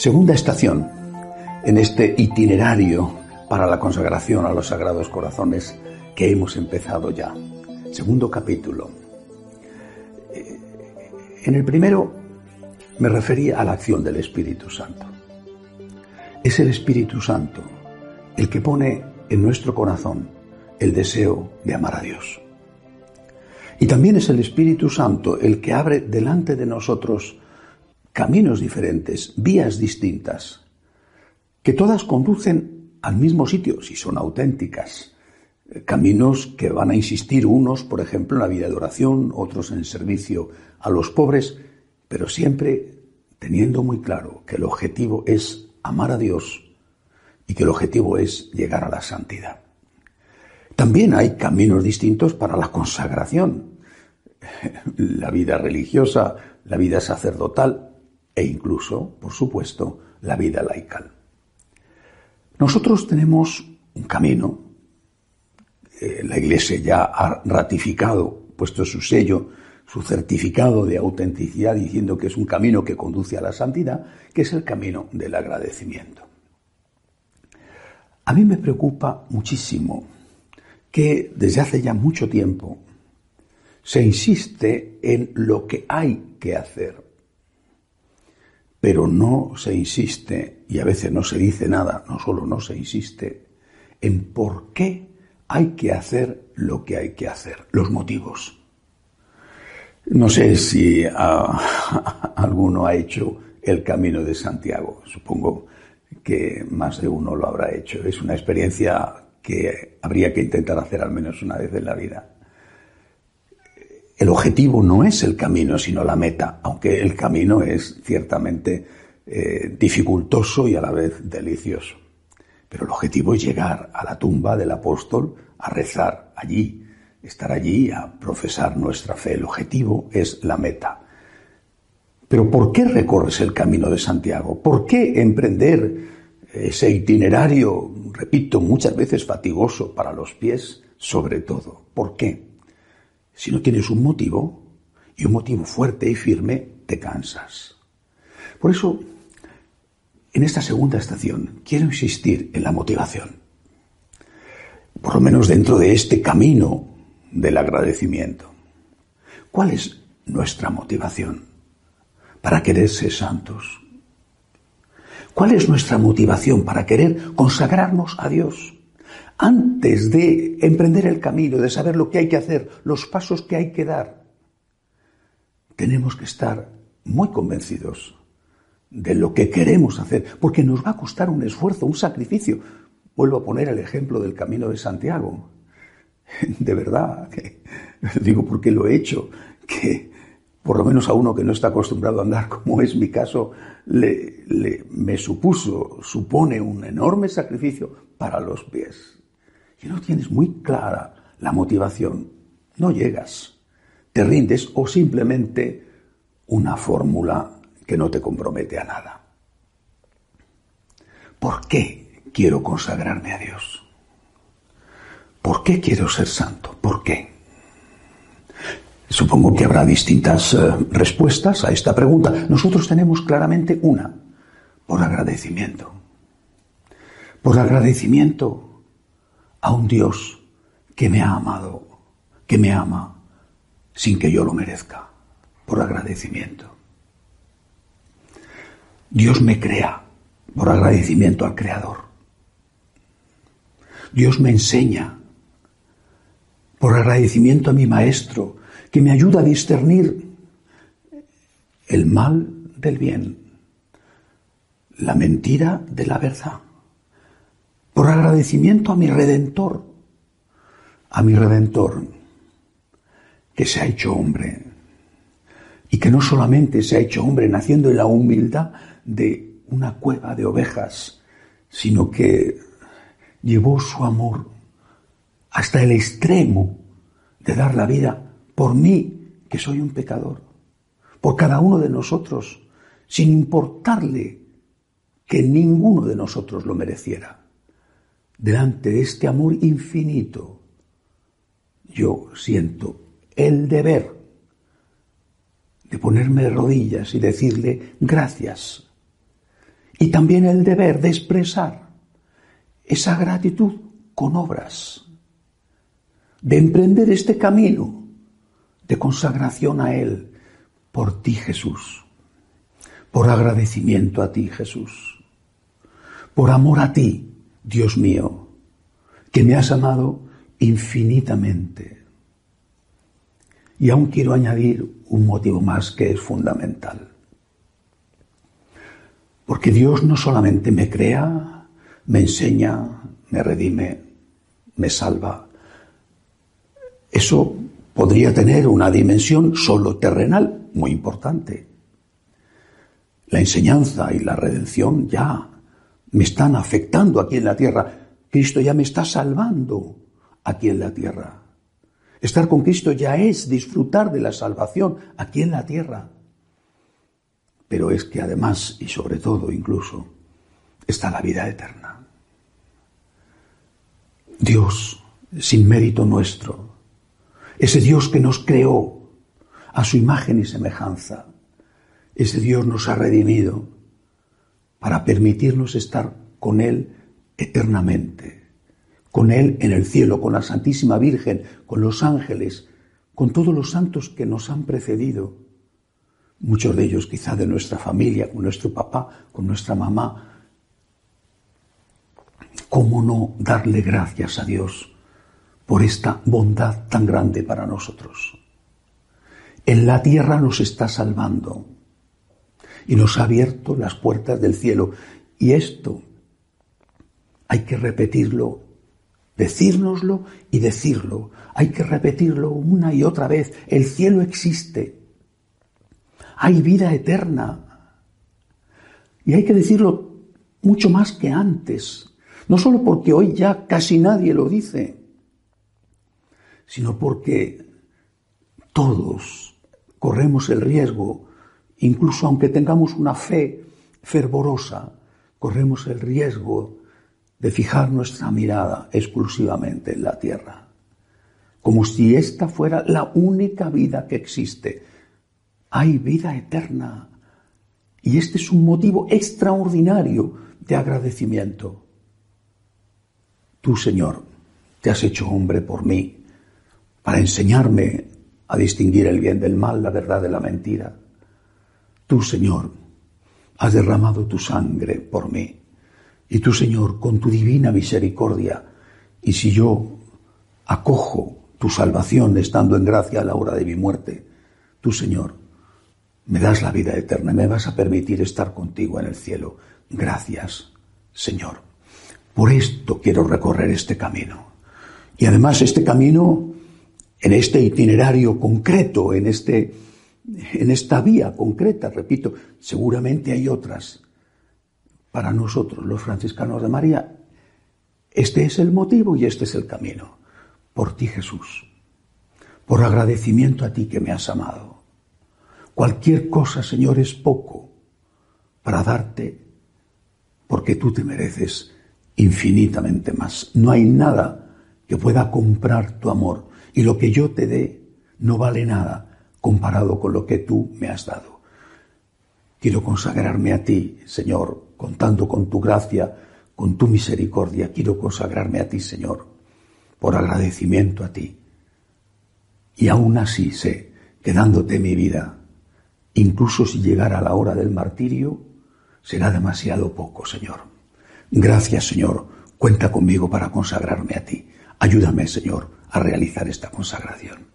Segunda estación en este itinerario para la consagración a los sagrados corazones que hemos empezado ya. Segundo capítulo. Eh, en el primero me refería a la acción del Espíritu Santo. Es el Espíritu Santo el que pone en nuestro corazón el deseo de amar a Dios. Y también es el Espíritu Santo el que abre delante de nosotros caminos diferentes, vías distintas, que todas conducen al mismo sitio, si son auténticas. Caminos que van a insistir unos, por ejemplo, en la vida de oración, otros en el servicio a los pobres, pero siempre teniendo muy claro que el objetivo es amar a Dios y que el objetivo es llegar a la santidad. También hay caminos distintos para la consagración, la vida religiosa, la vida sacerdotal, e incluso, por supuesto, la vida laical. Nosotros tenemos un camino, eh, la Iglesia ya ha ratificado, puesto su sello, su certificado de autenticidad diciendo que es un camino que conduce a la santidad, que es el camino del agradecimiento. A mí me preocupa muchísimo que desde hace ya mucho tiempo se insiste en lo que hay que hacer pero no se insiste, y a veces no se dice nada, no solo no se insiste, en por qué hay que hacer lo que hay que hacer, los motivos. No sé si alguno ha hecho el camino de Santiago, supongo que más de uno lo habrá hecho. Es una experiencia que habría que intentar hacer al menos una vez en la vida. El objetivo no es el camino, sino la meta, aunque el camino es ciertamente eh, dificultoso y a la vez delicioso. Pero el objetivo es llegar a la tumba del apóstol, a rezar allí, estar allí, a profesar nuestra fe. El objetivo es la meta. Pero ¿por qué recorres el camino de Santiago? ¿Por qué emprender ese itinerario, repito, muchas veces fatigoso para los pies, sobre todo? ¿Por qué? Si no tienes un motivo, y un motivo fuerte y firme, te cansas. Por eso, en esta segunda estación, quiero insistir en la motivación. Por lo menos dentro de este camino del agradecimiento. ¿Cuál es nuestra motivación para querer ser santos? ¿Cuál es nuestra motivación para querer consagrarnos a Dios? Antes de emprender el camino, de saber lo que hay que hacer, los pasos que hay que dar, tenemos que estar muy convencidos de lo que queremos hacer, porque nos va a costar un esfuerzo, un sacrificio. Vuelvo a poner el ejemplo del camino de Santiago. De verdad, digo porque lo he hecho, que por lo menos a uno que no está acostumbrado a andar, como es mi caso, le, me supuso, supone un enorme sacrificio para los pies. Si no tienes muy clara la motivación, no llegas, te rindes o simplemente una fórmula que no te compromete a nada. ¿Por qué quiero consagrarme a Dios? ¿Por qué quiero ser santo? ¿Por qué? Supongo que habrá distintas eh, respuestas a esta pregunta. Nosotros tenemos claramente una, por agradecimiento. Por agradecimiento a un Dios que me ha amado, que me ama sin que yo lo merezca, por agradecimiento. Dios me crea por agradecimiento al Creador. Dios me enseña por agradecimiento a mi Maestro, que me ayuda a discernir el mal del bien, la mentira de la verdad por agradecimiento a mi redentor, a mi redentor que se ha hecho hombre. Y que no solamente se ha hecho hombre naciendo en la humildad de una cueva de ovejas, sino que llevó su amor hasta el extremo de dar la vida por mí, que soy un pecador, por cada uno de nosotros, sin importarle que ninguno de nosotros lo mereciera delante de este amor infinito, yo siento el deber de ponerme de rodillas y decirle gracias. y también el deber de expresar esa gratitud con obras, de emprender este camino de consagración a Él por ti Jesús, por agradecimiento a ti Jesús, por amor a ti, Dios mío, que me has amado infinitamente. Y aún quiero añadir un motivo más que es fundamental. Porque Dios no solamente me crea, me enseña, me redime, me salva. Eso podría tener una dimensión solo terrenal, muy importante. La enseñanza y la redención ya me están afectando aquí en la tierra. Cristo ya me está salvando aquí en la tierra. Estar con Cristo ya es disfrutar de la salvación aquí en la tierra. Pero es que además y sobre todo incluso está la vida eterna. Dios, sin mérito nuestro, ese Dios que nos creó a su imagen y semejanza, ese Dios nos ha redimido para permitirnos estar con Él eternamente, con Él en el cielo, con la Santísima Virgen, con los ángeles, con todos los santos que nos han precedido, muchos de ellos quizá de nuestra familia, con nuestro papá, con nuestra mamá. ¿Cómo no darle gracias a Dios por esta bondad tan grande para nosotros? En la tierra nos está salvando y nos ha abierto las puertas del cielo. Y esto hay que repetirlo, decírnoslo y decirlo. Hay que repetirlo una y otra vez. El cielo existe. Hay vida eterna. Y hay que decirlo mucho más que antes. No solo porque hoy ya casi nadie lo dice, sino porque todos corremos el riesgo, incluso aunque tengamos una fe fervorosa, corremos el riesgo de fijar nuestra mirada exclusivamente en la tierra, como si esta fuera la única vida que existe. Hay vida eterna y este es un motivo extraordinario de agradecimiento. Tú, Señor, te has hecho hombre por mí para enseñarme a distinguir el bien del mal, la verdad de la mentira. Tú, Señor, has derramado tu sangre por mí y tú, Señor, con tu divina misericordia, y si yo acojo tu salvación estando en gracia a la hora de mi muerte, tú, Señor, me das la vida eterna, me vas a permitir estar contigo en el cielo. Gracias, Señor. Por esto quiero recorrer este camino. Y además este camino, en este itinerario concreto, en, este, en esta vía concreta, repito, seguramente hay otras para nosotros, los franciscanos de María, este es el motivo y este es el camino. Por ti, Jesús. Por agradecimiento a ti que me has amado. Cualquier cosa, Señor, es poco para darte, porque tú te mereces infinitamente más. No hay nada que pueda comprar tu amor. Y lo que yo te dé no vale nada comparado con lo que tú me has dado. Quiero consagrarme a ti, Señor, contando con tu gracia, con tu misericordia. Quiero consagrarme a ti, Señor, por agradecimiento a ti. Y aún así sé que dándote mi vida, incluso si llegara la hora del martirio, será demasiado poco, Señor. Gracias, Señor. Cuenta conmigo para consagrarme a ti. Ayúdame, Señor, a realizar esta consagración.